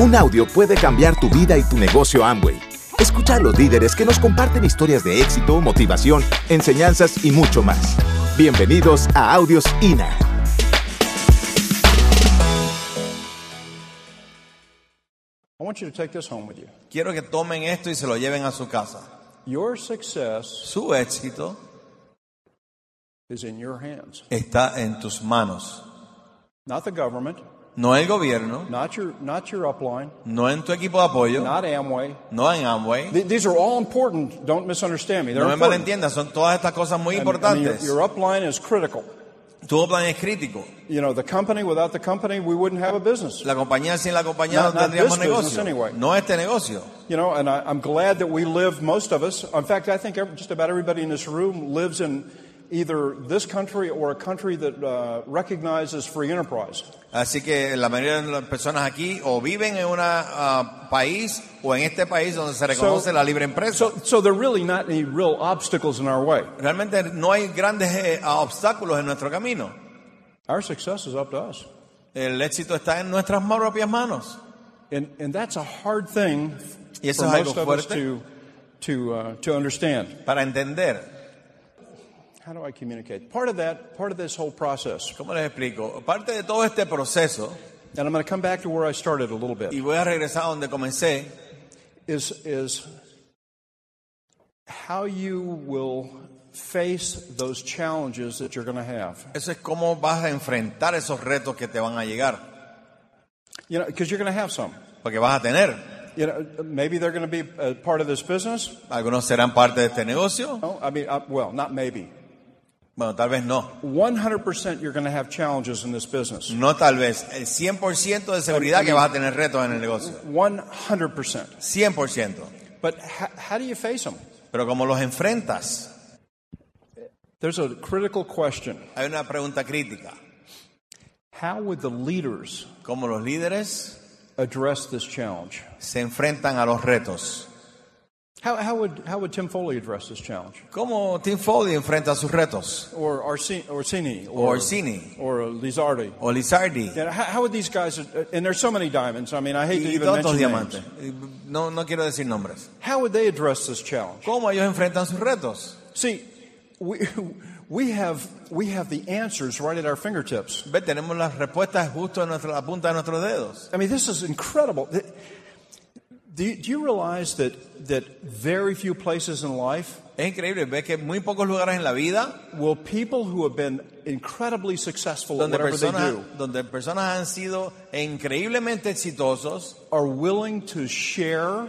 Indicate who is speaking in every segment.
Speaker 1: Un audio puede cambiar tu vida y tu negocio Amway. Escucha a los líderes que nos comparten historias de éxito, motivación, enseñanzas y mucho más. Bienvenidos a Audios INA.
Speaker 2: I want you to take this home with you.
Speaker 3: Quiero que tomen esto y se lo lleven a su casa.
Speaker 2: Your success
Speaker 3: Su éxito
Speaker 2: is in your hands,
Speaker 3: está en tus manos.
Speaker 2: Not the government,
Speaker 3: No el gobierno,
Speaker 2: not your not your upline,
Speaker 3: no en tu equipo de apoyo,
Speaker 2: not Amway.
Speaker 3: no en Amway.
Speaker 2: Th- These are all important. Don't misunderstand me. They're
Speaker 3: No me
Speaker 2: important.
Speaker 3: malentiendas, son todas estas cosas muy
Speaker 2: I mean, I mean, your,
Speaker 3: importantes.
Speaker 2: your upline is critical.
Speaker 3: Tu plan es crítico.
Speaker 2: You know, the company without the company, we wouldn't have a business.
Speaker 3: La compañía sin la compañía
Speaker 2: Not-
Speaker 3: no tendríamos negocio.
Speaker 2: anyway.
Speaker 3: No este negocio.
Speaker 2: You know, and I, I'm glad that we live. Most of us, in fact, I think just about everybody in this room lives in either this country or a country that uh, recognizes free enterprise.
Speaker 3: Así que la mayoría de las personas aquí o viven en un país o en este país donde se reconoce la libre empresa.
Speaker 2: So, so there are really not any real obstacles in our way.
Speaker 3: Realmente no hay grandes eh, obstáculos en nuestro camino.
Speaker 2: Our success is up to us.
Speaker 3: El éxito está en nuestras propias manos.
Speaker 2: And, and that's a hard thing
Speaker 3: Y eso
Speaker 2: for
Speaker 3: es algo
Speaker 2: most of us to, to, uh, to understand.
Speaker 3: Para entender,
Speaker 2: How do I communicate? Part of that, part of this whole process,
Speaker 3: ¿cómo les explico? Parte de todo este proceso,
Speaker 2: and I'm going to come back to where I started a little bit,
Speaker 3: y voy a regresar a donde comencé,
Speaker 2: is, is how you will face those challenges that you're going to have.
Speaker 3: eso es cómo vas a enfrentar esos retos que te van a llegar.
Speaker 2: You know, because you're going to have some.
Speaker 3: Porque vas a tener.
Speaker 2: You know, maybe they're going to be a part of this business.
Speaker 3: Algunos serán parte de este negocio.
Speaker 2: No, I mean, uh, well, not maybe.
Speaker 3: Bueno, tal vez no.
Speaker 2: 100% you're going to have challenges in this business.
Speaker 3: No tal vez. El 100% de seguridad que vas a tener retos en el negocio.
Speaker 2: 100%.
Speaker 3: 100%.
Speaker 2: But how, do you face them?
Speaker 3: Pero como los enfrentas,
Speaker 2: There's a critical question.
Speaker 3: hay una pregunta crítica.
Speaker 2: How would the leaders
Speaker 3: ¿Cómo los líderes
Speaker 2: address this challenge?
Speaker 3: se enfrentan a los retos?
Speaker 2: How, how, would, how would Tim Foley address this challenge?
Speaker 3: ¿Cómo Tim Foley enfrenta sus retos?
Speaker 2: Or Arsi- Orsini? Or,
Speaker 3: Orsini.
Speaker 2: or Lizardi?
Speaker 3: ¿O Lizardi?
Speaker 2: Know, how, how would these guys, and there's so many diamonds, I mean, I hate to even mention
Speaker 3: diamantes.
Speaker 2: names.
Speaker 3: Y No, no quiero decir nombres.
Speaker 2: How would they address this challenge?
Speaker 3: ¿Cómo ellos enfrentan sus retos?
Speaker 2: See, we, we, have, we have the answers right at our fingertips.
Speaker 3: Ve, tenemos las respuestas justo en nuestra, la punta de nuestros dedos.
Speaker 2: I mean, this is incredible. Do you, do you realize that, that very few places in life
Speaker 3: Es increíble, ves que muy pocos lugares en la vida
Speaker 2: will people who have been incredibly successful at
Speaker 3: donde
Speaker 2: whatever they
Speaker 3: personas,
Speaker 2: do
Speaker 3: donde personas han sido increíblemente exitosos,
Speaker 2: are willing to share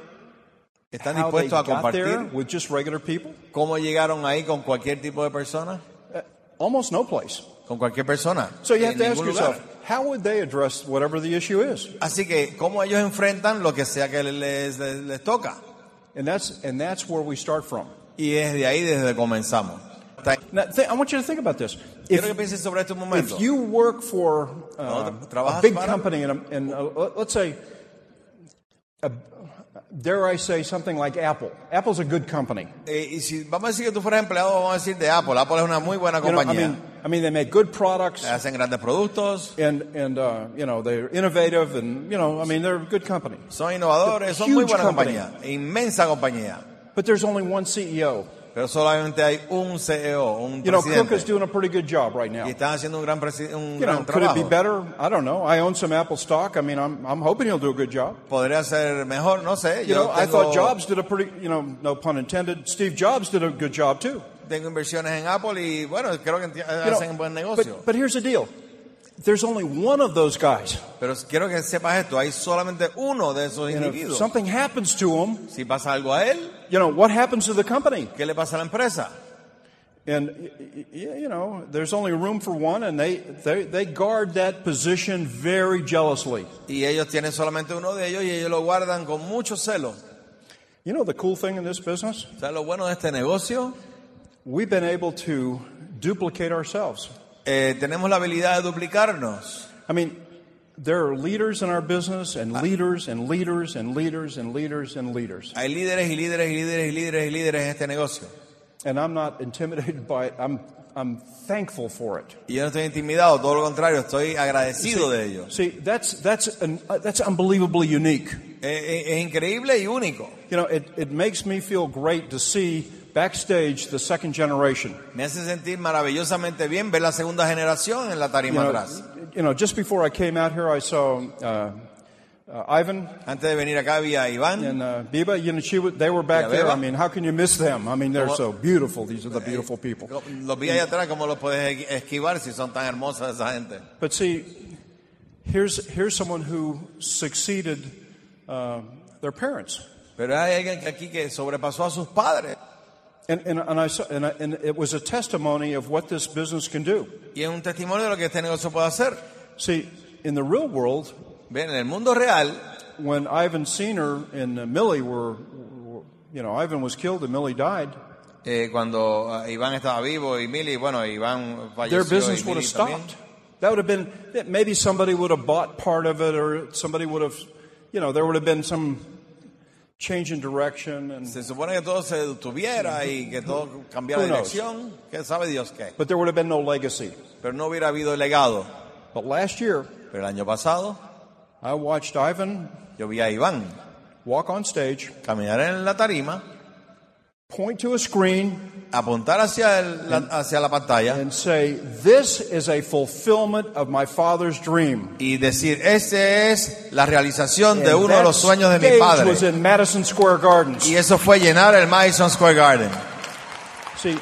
Speaker 3: están
Speaker 2: how they
Speaker 3: dispuestos a
Speaker 2: got there
Speaker 3: compartir
Speaker 2: with just regular people?
Speaker 3: cómo llegaron ahí con cualquier tipo de persona, uh,
Speaker 2: Almost no place.
Speaker 3: con cualquier persona.
Speaker 2: So you have
Speaker 3: en
Speaker 2: to ask
Speaker 3: ningún
Speaker 2: yourself,
Speaker 3: lugar.
Speaker 2: How would they address whatever the issue is?
Speaker 3: Así que, ¿cómo ellos enfrentan lo que sea que les, les, les toca?
Speaker 2: And that's, and that's where we start from.
Speaker 3: Y es de ahí desde comenzamos.
Speaker 2: Now, th- I want you to think about this.
Speaker 3: Quiero que
Speaker 2: If,
Speaker 3: pienses sobre este momento.
Speaker 2: if you work for uh,
Speaker 3: No,
Speaker 2: a big
Speaker 3: para-
Speaker 2: company, and, a, and a, let's say, a, dare I say something like Apple. Apple's a good company.
Speaker 3: Eh, y si vamos a decir que tú fueras empleado, vamos a decir de Apple. Apple es una muy buena
Speaker 2: You know, I
Speaker 3: compañía.
Speaker 2: mean, I mean, they make good products,
Speaker 3: Hacen grandes productos,
Speaker 2: and and uh, you know they're innovative, and you know, I mean, they're a good company.
Speaker 3: son innovadores, son muy
Speaker 2: Huge
Speaker 3: buena
Speaker 2: company.
Speaker 3: compañía, inmensa compañía.
Speaker 2: But there's only one CEO.
Speaker 3: Pero solamente hay un CEO, un
Speaker 2: You know, Cook is
Speaker 3: presidente.
Speaker 2: doing a pretty good job right now.
Speaker 3: Y están haciendo un gran, presi- un
Speaker 2: You know,
Speaker 3: gran
Speaker 2: could it be
Speaker 3: trabajo.
Speaker 2: better? I don't know. I own some Apple stock. I mean, I'm I'm hoping he'll do a good job.
Speaker 3: Podría ser mejor, no sé.
Speaker 2: You
Speaker 3: Yo
Speaker 2: know, I
Speaker 3: tengo,
Speaker 2: thought Jobs did a pretty, you know, no pun intended. Steve Jobs did a good job too.
Speaker 3: tengo inversiones en Apple y bueno, creo que enti-
Speaker 2: You know,
Speaker 3: hacen buen negocio.
Speaker 2: But, but here's the deal. There's only one of those guys.
Speaker 3: Pero quiero que sepas esto, hay solamente uno de esos
Speaker 2: And if
Speaker 3: individuos.
Speaker 2: something happens to him,
Speaker 3: Si pasa algo a él,
Speaker 2: you know, what happens to the company?
Speaker 3: ¿qué le pasa a la empresa?
Speaker 2: And, you know, there's only room for one, and they, they, they guard that position very jealously.
Speaker 3: Y ellos tienen solamente uno de ellos y ellos lo guardan con mucho celo.
Speaker 2: You know, the cool thing in this business?
Speaker 3: Sea, lo bueno de este negocio,
Speaker 2: We've been able to duplicate ourselves.
Speaker 3: Eh, tenemos la habilidad de duplicarnos.
Speaker 2: I mean, there are leaders in our business, and leaders, and leaders, and leaders, and leaders, and leaders.
Speaker 3: Hay líderes y líderes y líderes y líderes y líderes en este negocio.
Speaker 2: And I'm not intimidated by it. I'm I'm thankful for it.
Speaker 3: Y yo no estoy intimidado, todo lo contrario, estoy agradecido de ello.
Speaker 2: See, that's, that's, an, uh, that's unbelievably unique.
Speaker 3: Es, es- es increíble y único.
Speaker 2: You know, it, it makes me feel great to see backstage the second generation.
Speaker 3: Me hace sentir maravillosamente bien ver la segunda generación en la
Speaker 2: You know,
Speaker 3: atrás.
Speaker 2: you know, just before I came out here, I saw uh, uh, Ivan
Speaker 3: Antes de venir acá había Iván,
Speaker 2: and uh, Biba. You know, she, they were back there. I mean, how can you miss them? I mean, they're
Speaker 3: Como-
Speaker 2: so beautiful. These are the beautiful people.
Speaker 3: los vi ahí atrás, ¿cómo los puedes esquivar si son tan hermosas esa gente?
Speaker 2: But see, here's, here's someone who succeeded uh, their parents.
Speaker 3: Pero hay alguien aquí que sobrepasó a sus padres.
Speaker 2: And, and, and, I saw, and, I, and it was a testimony of what this business can do.
Speaker 3: Y es un testimonio de lo que este negocio puede hacer.
Speaker 2: See, in the real world,
Speaker 3: Ven, en el mundo real,
Speaker 2: when Ivan Senior and uh, Millie were, were, you know, Ivan was killed and Millie died,
Speaker 3: eh, cuando ah, Iván estaba vivo y Millie, bueno, Iván
Speaker 2: their business
Speaker 3: y
Speaker 2: would have stopped. That would have been, maybe somebody would have bought part of it or somebody would have, you know, there would have been some change in direction. And,
Speaker 3: Se supone que todo se detuviera y que todo cambiara de dirección. ¿Qué sabe Dios qué?
Speaker 2: but there would have been no legacy.
Speaker 3: Pero no hubiera habido legado.
Speaker 2: But last year,
Speaker 3: Pero el año pasado,
Speaker 2: I watched Ivan
Speaker 3: yo vi a Iván
Speaker 2: walk on stage,
Speaker 3: caminar en la tarima,
Speaker 2: point to a screen,
Speaker 3: apuntar hacia, el- la, hacia la pantalla
Speaker 2: and say, This is a fulfillment of my father's dream.
Speaker 3: y decir, esta es la realización de
Speaker 2: And
Speaker 3: uno de
Speaker 2: that
Speaker 3: los sueños de mi
Speaker 2: stage
Speaker 3: padre.
Speaker 2: was in Madison Square Gardens.
Speaker 3: Y eso fue llenar el Madison Square Garden.
Speaker 2: See,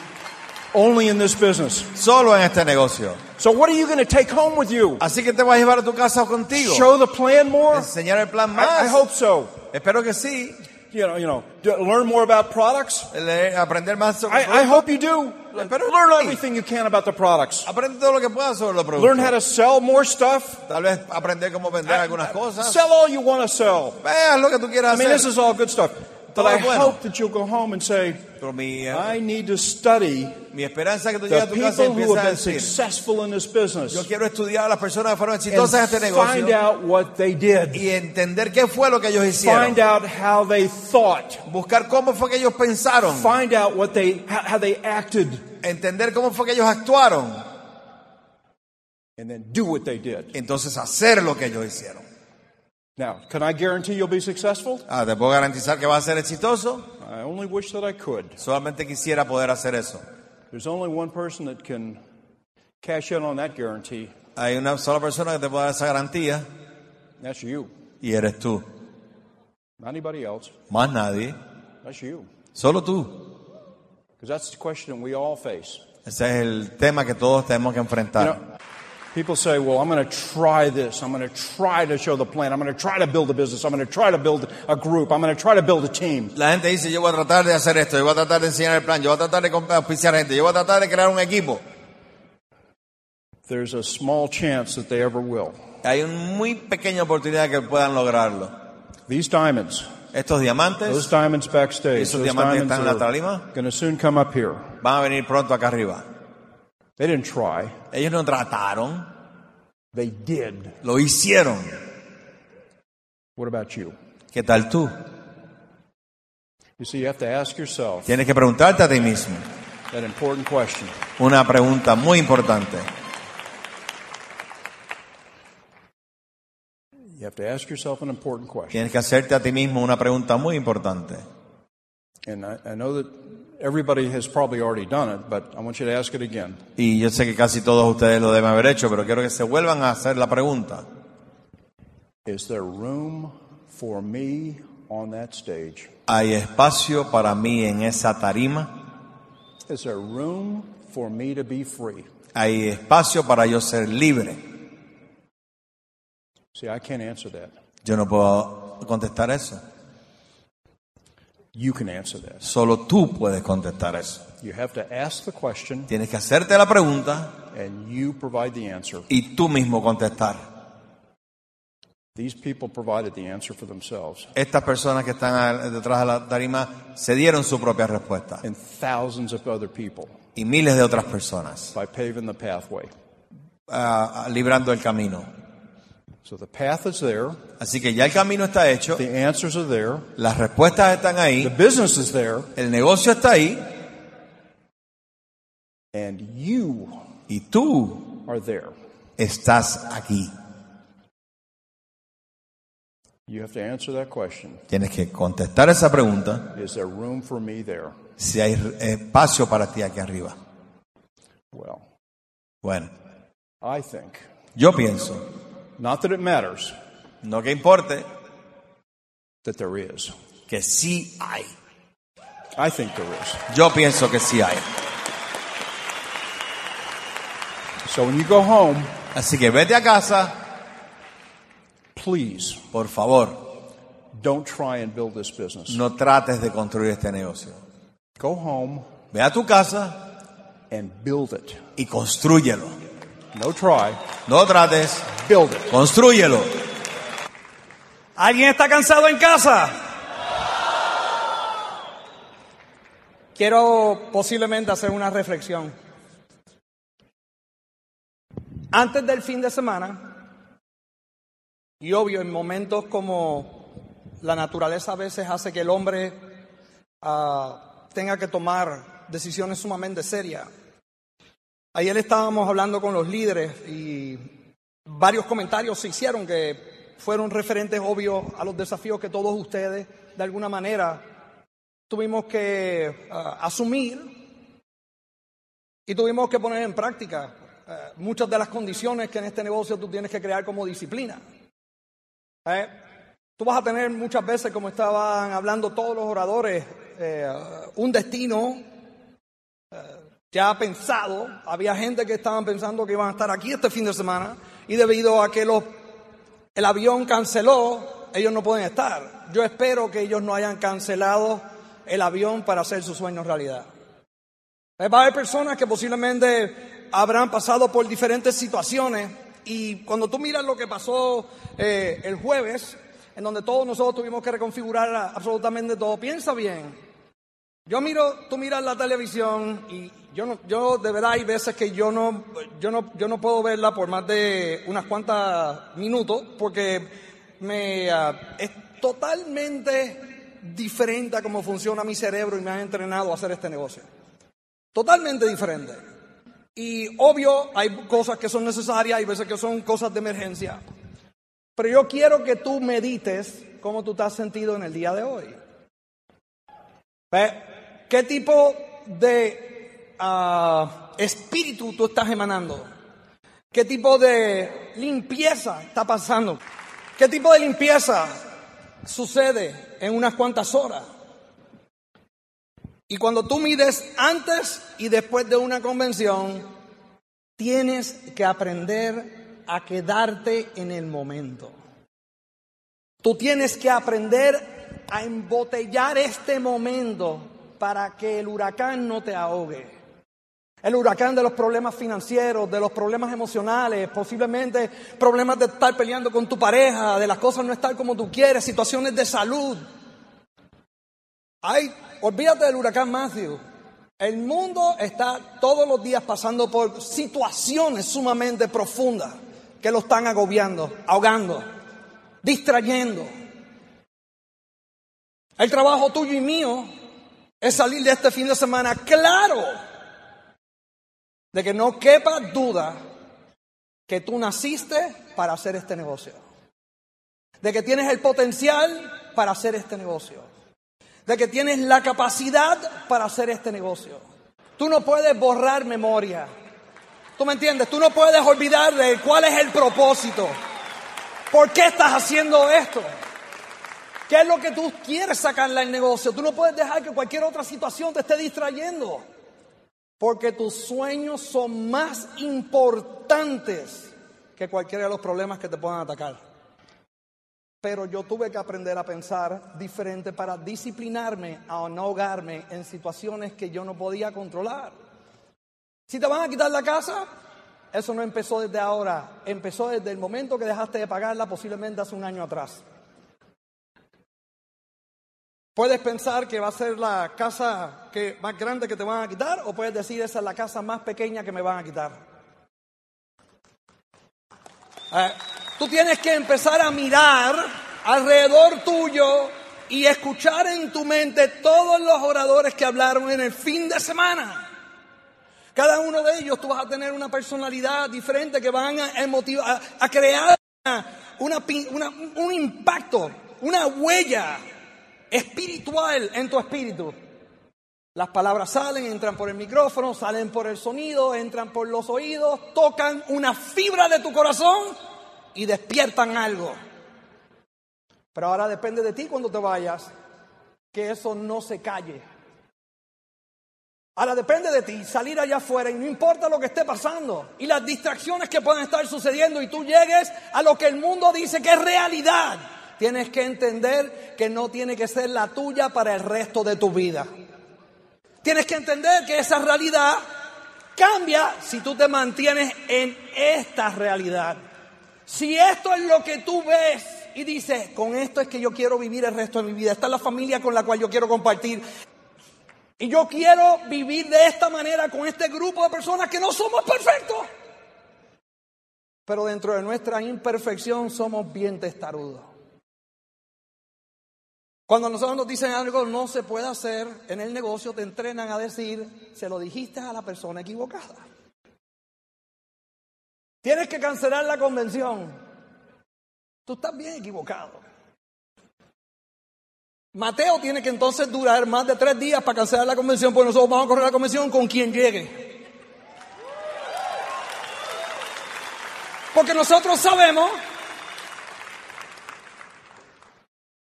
Speaker 2: only in this business.
Speaker 3: Solo en este negocio.
Speaker 2: So what are you going to take home with you?
Speaker 3: Así que te vas a llevar a tu casa contigo.
Speaker 2: Show the plan more?
Speaker 3: Enseñar el plan más.
Speaker 2: I, I hope so.
Speaker 3: Espero que sí.
Speaker 2: You know, you know, learn more about products.
Speaker 3: Aprender más sobre
Speaker 2: I, I hope you do.
Speaker 3: Espero
Speaker 2: Learn
Speaker 3: sí.
Speaker 2: everything you can about the products.
Speaker 3: Aprende todo lo que puedas sobre los productos.
Speaker 2: Learn how to sell more stuff.
Speaker 3: Tal vez aprender cómo vender algunas cosas.
Speaker 2: Sell all you want to sell.
Speaker 3: Veas lo que tú quieras
Speaker 2: I mean,
Speaker 3: hacer.
Speaker 2: this is all good stuff.
Speaker 3: Todo
Speaker 2: I
Speaker 3: es bueno.
Speaker 2: hope that you'll go home and say,
Speaker 3: Pero mi, eh,
Speaker 2: I need to study
Speaker 3: mi esperanza es que tú llegues
Speaker 2: the
Speaker 3: a tu casa y empieces a
Speaker 2: have been
Speaker 3: decir,
Speaker 2: successful in this
Speaker 3: yo quiero estudiar a las personas que fueron exitosas en este
Speaker 2: find
Speaker 3: negocio
Speaker 2: out what they did.
Speaker 3: y entender qué fue lo que ellos hicieron.
Speaker 2: Find out how they thought.
Speaker 3: Buscar cómo fue que ellos pensaron.
Speaker 2: Find out what they, how, how they acted,
Speaker 3: Entender cómo fue que ellos actuaron.
Speaker 2: and then do what they did.
Speaker 3: Entonces hacer lo que ellos hicieron.
Speaker 2: Now, can I guarantee you'll be successful?
Speaker 3: Ah, ¿Te puedo garantizar que vas a ser exitoso?
Speaker 2: I only wish that I could.
Speaker 3: Solamente quisiera poder hacer eso.
Speaker 2: There's only one person that can cash in on that guarantee.
Speaker 3: Hay una sola persona que te puede dar esa garantía
Speaker 2: That's you.
Speaker 3: y eres tú.
Speaker 2: Not anybody else.
Speaker 3: Más nadie.
Speaker 2: That's you.
Speaker 3: Solo tú.
Speaker 2: Because that's the question we all face.
Speaker 3: Ese es el tema que todos tenemos que
Speaker 2: You
Speaker 3: enfrentar.
Speaker 2: know, people say, well, I'm going to try this. I'm going to try to show the plan. I'm going to try to build a business. I'm going to try to build a group. I'm going to try to build a team.
Speaker 3: La gente dice, yo voy a tratar de hacer esto, yo voy a tratar de enseñar el plan, yo voy a tratar de auspiciar gente, yo voy a tratar de crear un equipo.
Speaker 2: There's a small chance that they ever will.
Speaker 3: Hay una muy pequeña oportunidad que puedan lograrlo.
Speaker 2: These diamonds,
Speaker 3: Estos diamantes
Speaker 2: those diamonds backstage,
Speaker 3: Esos diamantes
Speaker 2: diamonds
Speaker 3: están en la
Speaker 2: are
Speaker 3: tarima.
Speaker 2: going to soon come up here.
Speaker 3: van a venir pronto acá arriba.
Speaker 2: They didn't try.
Speaker 3: Ellos no trataron,
Speaker 2: They did.
Speaker 3: lo hicieron.
Speaker 2: What about you?
Speaker 3: ¿Qué tal tú?
Speaker 2: You see, you have to ask yourself
Speaker 3: Tienes que preguntarte a ti mismo
Speaker 2: that important question.
Speaker 3: una pregunta muy importante.
Speaker 2: You have to ask yourself an important question.
Speaker 3: Tienes que hacerte a ti mismo una pregunta muy importante.
Speaker 2: And I, I know that everybody has probably already done it, but I want you to ask it again.
Speaker 3: Y yo sé que casi todos ustedes lo deben haber hecho, pero quiero que se vuelvan a hacer la pregunta.
Speaker 2: Is there room for me on that stage?
Speaker 3: ¿Hay espacio para mí en esa tarima?
Speaker 2: Is there room for me to be free?
Speaker 3: ¿Hay espacio para yo ser libre?
Speaker 2: See, I can't answer that.
Speaker 3: Yo no puedo contestar eso.
Speaker 2: You can answer that.
Speaker 3: Solo tú puedes contestar eso.
Speaker 2: You have to ask the question
Speaker 3: Tienes que hacerte la pregunta
Speaker 2: and you provide the answer.
Speaker 3: y tú mismo contestar.
Speaker 2: These people provided the answer for themselves,
Speaker 3: Estas personas que están a- detrás de la tarima se dieron su propia respuesta
Speaker 2: and thousands of other people
Speaker 3: y miles de otras personas
Speaker 2: by paving the pathway.
Speaker 3: ah, ah, librando el camino.
Speaker 2: So the path is there,
Speaker 3: Así que ya el camino está hecho,
Speaker 2: the answers are there,
Speaker 3: las respuestas están
Speaker 2: the
Speaker 3: ahí,
Speaker 2: business is there,
Speaker 3: el negocio está ahí
Speaker 2: And you
Speaker 3: Y tú
Speaker 2: are there.
Speaker 3: estás aquí.
Speaker 2: You have to answer that question.
Speaker 3: Tienes que contestar esa pregunta
Speaker 2: Is there room for me there?
Speaker 3: si hay espacio para ti aquí arriba.
Speaker 2: Well,
Speaker 3: Bueno,
Speaker 2: I think,
Speaker 3: yo pienso,
Speaker 2: not that it matters,
Speaker 3: no que importe,
Speaker 2: that there is.
Speaker 3: que sí hay.
Speaker 2: I think there is.
Speaker 3: Yo pienso que sí hay.
Speaker 2: So when you go home,
Speaker 3: Así que vete a casa,
Speaker 2: please
Speaker 3: por favor,
Speaker 2: don't try and build this business.
Speaker 3: no trates de construir este negocio.
Speaker 2: Go home
Speaker 3: Ve a tu casa
Speaker 2: and build it.
Speaker 3: y construyelo.
Speaker 2: No try,
Speaker 3: No trates,
Speaker 2: build it.
Speaker 3: construyelo.
Speaker 4: ¿Alguien está cansado en casa? Quiero posiblemente hacer una reflexión. Antes del fin de semana, y obvio, en momentos como la naturaleza a veces hace que el hombre ah, tenga que tomar decisiones sumamente serias. Ayer estábamos hablando con los líderes y varios comentarios se hicieron que fueron referentes obvios a los desafíos que todos ustedes, de alguna manera, tuvimos que ah, asumir y tuvimos que poner en práctica eh, muchas de las condiciones que en este negocio tú tienes que crear como disciplina. Eh, Tú vas a tener muchas veces, como estaban hablando todos los oradores, eh, un destino ya pensado. Había gente que estaban pensando que iban a estar aquí este fin de semana y debido a que el avión canceló, ellos no pueden estar. Yo espero que ellos no hayan cancelado el avión para hacer sus sueños realidad. Eh, Va a haber personas que posiblemente habrán pasado por diferentes situaciones y cuando tú miras lo que pasó eh, el jueves, en donde todos nosotros tuvimos que reconfigurar absolutamente todo, piensa bien. Yo miro, tú miras la televisión y yo no, yo de verdad hay veces que yo no, yo no, yo no puedo verla por más de unas cuantas minutos porque me ah, es totalmente diferente a cómo funciona mi cerebro y me han entrenado a hacer este negocio. Totalmente diferente. Y obvio, hay cosas que son necesarias, hay veces que son cosas de emergencia. Pero yo quiero que tú medites cómo tú te has sentido en el día de hoy. ¿Ve? ¿Qué tipo de ah, espíritu tú estás emanando? ¿Qué tipo de limpieza está pasando? ¿Qué tipo de limpieza sucede en unas cuantas horas? Y cuando tú mides antes y después de una convención, tienes que aprender a quedarte en el momento. Tú tienes que aprender a embotellar este momento para que el huracán no te ahogue. El huracán de los problemas financieros, de los problemas emocionales, posiblemente problemas de estar peleando con tu pareja, de las cosas no estar como tú quieres, situaciones de salud. Ay, olvídate del huracán Matthew. El mundo está todos los días pasando por situaciones sumamente profundas que lo están agobiando, ahogando, distrayendo. El trabajo tuyo y mío es salir de este fin de semana claro de que no quepa duda que tú naciste para hacer este negocio. De que tienes el potencial para hacer este negocio. De que tienes la capacidad para hacer este negocio. Tú no puedes borrar memoria. ¿Tú me entiendes? Tú no puedes olvidar de cuál es el propósito. ¿Por qué estás haciendo esto? ¿Qué es lo que tú quieres sacarle al negocio? Tú no puedes dejar que cualquier otra situación te esté distrayendo. Porque tus sueños son más importantes que cualquiera de los problemas que te puedan atacar. Pero yo tuve que aprender a pensar diferente para disciplinarme, a no ahogarme en situaciones que yo no podía controlar. Si te van a quitar la casa, eso no empezó desde ahora, empezó desde el momento que dejaste de pagarla, posiblemente hace un año atrás. Puedes pensar que va a ser la casa que, más grande que te van a quitar o puedes decir esa es la casa más pequeña que me van a quitar. Eh, tú tienes que empezar a mirar alrededor tuyo y escuchar en tu mente todos los oradores que hablaron en el fin de semana. Cada uno de ellos tú vas a tener una personalidad diferente que van a, a- a crear una- una- un impacto, una huella espiritual en tu espíritu. Las palabras salen, entran por el micrófono, salen por el sonido, entran por los oídos, tocan una fibra de tu corazón y despiertan algo. Pero ahora depende de ti cuando te vayas, que eso no se calle. Ahora depende de ti salir allá afuera y no importa lo que esté pasando y las distracciones que puedan estar sucediendo y tú llegues a lo que el mundo dice que es realidad. Tienes que entender que no tiene que ser la tuya para el resto de tu vida. Tienes que entender que esa realidad cambia si tú te mantienes en esta realidad. Si esto es lo que tú ves y dices, con esto es que yo quiero vivir el resto de mi vida, esta es la familia con la cual yo quiero compartir. Y yo quiero vivir de esta manera con este grupo de personas que no somos perfectos. Pero dentro de nuestra imperfección somos bien testarudos. Cuando nosotros nos dicen algo no se puede hacer en el negocio, te entrenan a decir, se lo dijiste a la persona equivocada. Tienes que cancelar la convención. Tú estás bien equivocado. Mateo tiene que entonces durar más de tres días para cancelar la convención, porque nosotros vamos a correr la convención con quien llegue. Porque nosotros sabemos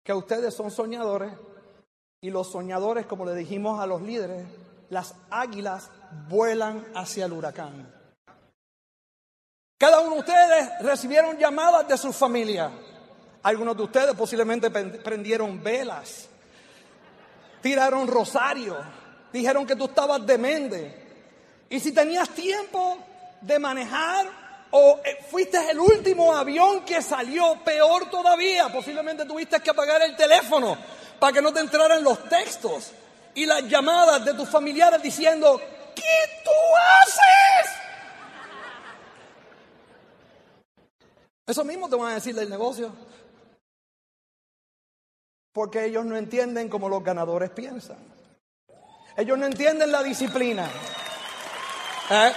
Speaker 4: que ustedes son soñadores y los soñadores, como le dijimos a los líderes, las águilas vuelan hacia el huracán. Cada uno de ustedes recibieron llamadas de su familia. Algunos de ustedes posiblemente prendieron velas, tiraron rosario, dijeron que tú estabas demente. Y si tenías tiempo de manejar o eh, fuiste el último avión que salió, peor todavía, posiblemente tuviste que apagar el teléfono para que no te entraran los textos y las llamadas de tus familiares diciendo, ¿qué tú haces? Eso mismo te van a decir del negocio. Porque ellos no entienden como los ganadores piensan. Ellos no entienden la disciplina. ¿Eh?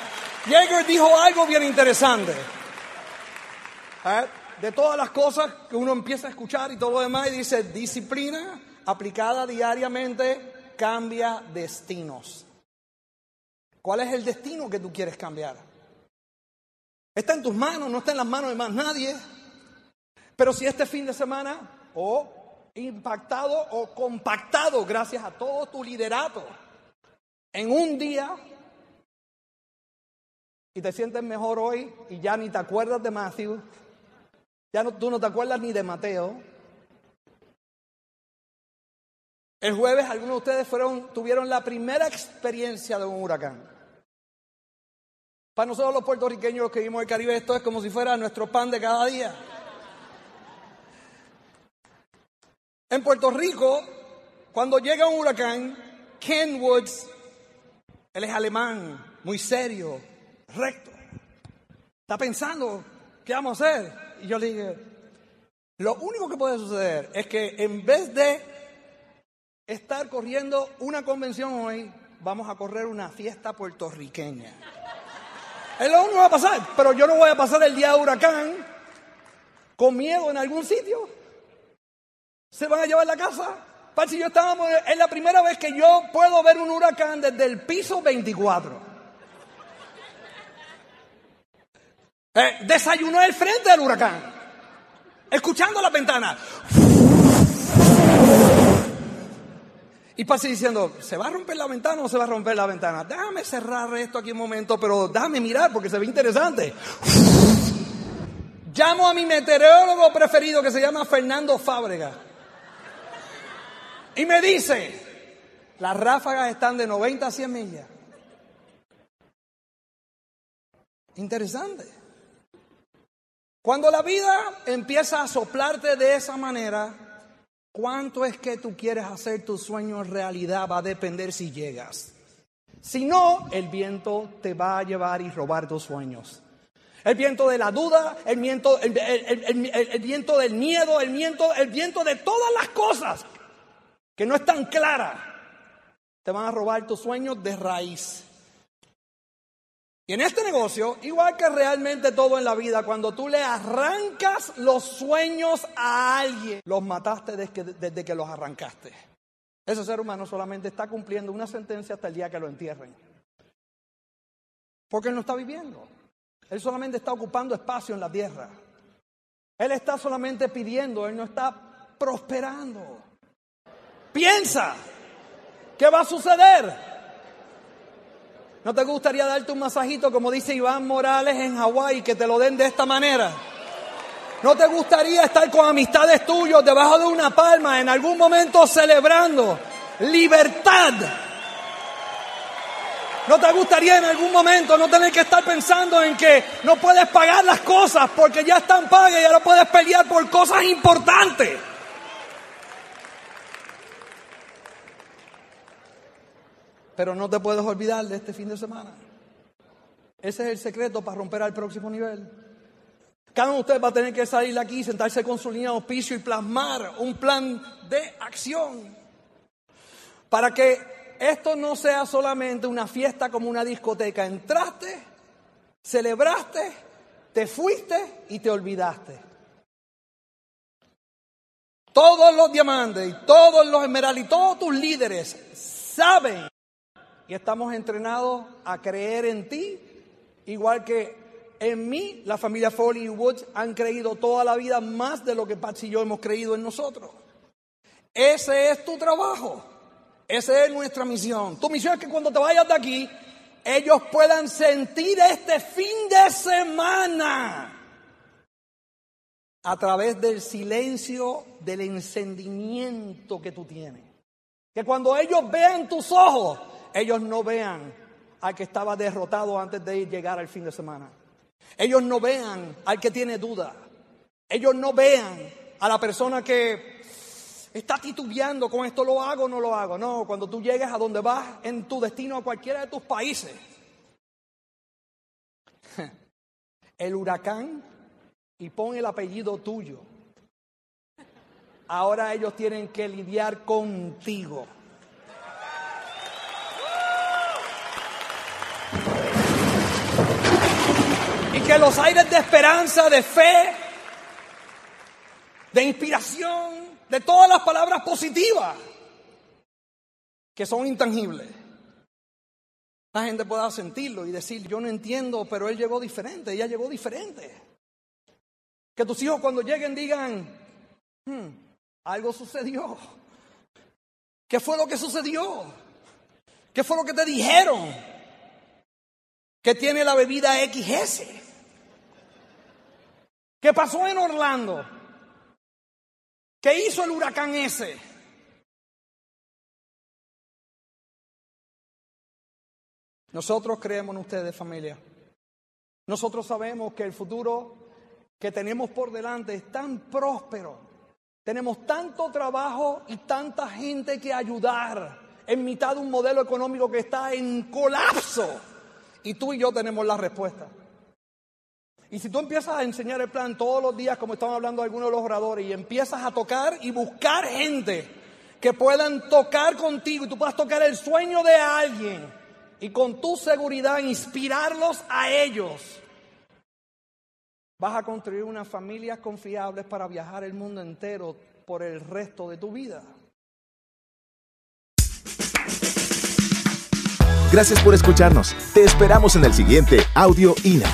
Speaker 4: Jaeger dijo algo bien interesante. De todas las cosas que uno empieza a escuchar y todo lo demás, y dice, disciplina aplicada diariamente cambia destinos. ¿Cuál es el destino que tú quieres cambiar? Está en tus manos, no está en las manos de más nadie. Pero si este fin de semana, o impactado o compactado gracias a todo tu liderato, en un día, y te sientes mejor hoy y ya ni te acuerdas de Matthew, ya no, tú no te acuerdas ni de Mateo. El jueves algunos de ustedes fueron, tuvieron la primera experiencia de un huracán. Para nosotros los puertorriqueños, los que vivimos en el Caribe, esto es como si fuera nuestro pan de cada día. En Puerto Rico, cuando llega un huracán, Ken Woods, él es alemán, muy serio, recto. Está pensando, ¿qué vamos a hacer? Y yo le dije, lo único que puede suceder es que en vez de estar corriendo una convención hoy, vamos a correr una fiesta puertorriqueña. Es lo único que va a pasar, pero yo no voy a pasar el día de huracán con miedo en algún sitio. ¿Se van a llevar la casa? Para si yo estábamos, es la primera vez que yo puedo ver un huracán desde el piso 24. Eh, desayunó al frente del huracán, escuchando la ventana. Y Pasi diciendo, ¿se va a romper la ventana o no se va a romper la ventana? Déjame cerrar esto aquí un momento, pero déjame mirar porque se ve interesante. Llamo a mi meteorólogo preferido que se llama Fernando Fábrega. Y me dice, las ráfagas están de 90 a 100 millas. Interesante. Cuando la vida empieza a soplarte de esa manera, cuánto es que tú quieres hacer tus sueños realidad va a depender si llegas. Si no, el viento te va a llevar y robar tus sueños. El viento de la duda, el viento, el, el- viento del miedo, el viento, el viento de todas las cosas que no están claras, te van a robar tus sueños de raíz. Y en este negocio, igual que realmente todo en la vida, cuando tú le arrancas los sueños a alguien, los mataste desde que, desde que los arrancaste. Ese ser humano solamente está cumpliendo una sentencia hasta el día que lo entierren. Porque él no está viviendo. Él solamente está ocupando espacio en la tierra. Él está solamente pidiendo, él no está prosperando. Piensa, ¿qué va a suceder? ¿No te gustaría darte un masajito como dice Iván Morales en Hawái, que te lo den de esta manera? ¿No te gustaría estar con amistades tuyos debajo de una palma en algún momento celebrando libertad? ¿No te gustaría en algún momento no tener que estar pensando en que no puedes pagar las cosas porque ya están pagas y ahora puedes pelear por cosas importantes? Pero no te puedes olvidar de este fin de semana. Ese es el secreto para romper al próximo nivel. Cada uno de ustedes va a tener que salir de aquí, sentarse con su línea de auspicio y plasmar un plan de acción. Para que esto no sea solamente una fiesta como una discoteca. Entraste, celebraste, te fuiste y te olvidaste. Todos los diamantes y todos los esmeraldas y todos tus líderes saben y estamos entrenados a creer en ti, igual que en mí, la familia Foley y Woods han creído toda la vida más de lo que Patsy y yo hemos creído en nosotros. Ese es tu trabajo, esa es nuestra misión. Tu misión es que cuando te vayas de aquí, ellos puedan sentir este fin de semana a través del silencio, del encendimiento que tú tienes. Que cuando ellos vean tus ojos, ellos no vean al que estaba derrotado antes de llegar al fin de semana. Ellos no vean al que tiene duda. Ellos no vean a la persona que está titubeando con esto lo hago o no lo hago. No, cuando tú llegues a donde vas en tu destino a cualquiera de tus países, el huracán y pon el apellido tuyo. Ahora ellos tienen que lidiar contigo. Que los aires de esperanza, de fe, de inspiración, de todas las palabras positivas que son intangibles, la gente pueda sentirlo y decir, yo no entiendo, pero él llegó diferente, ella llegó diferente. Que tus hijos cuando lleguen digan, hmm, algo sucedió. ¿Qué fue lo que sucedió? ¿Qué fue lo que te dijeron? Que tiene la bebida XS. ¿Qué pasó en Orlando? ¿Qué hizo el huracán ese? Nosotros creemos en ustedes, familia. Nosotros sabemos que el futuro que tenemos por delante es tan próspero. Tenemos tanto trabajo y tanta gente que ayudar en mitad de un modelo económico que está en colapso. Y tú y yo tenemos la respuesta. Y si tú empiezas a enseñar el plan todos los días, como estaban hablando algunos de los oradores, y empiezas a tocar y buscar gente que puedan tocar contigo y tú puedas tocar el sueño de alguien y con tu seguridad inspirarlos a ellos, vas a construir unas familias confiables para viajar el mundo entero por el resto de tu vida.
Speaker 1: Gracias por escucharnos. Te esperamos en el siguiente Audio INA.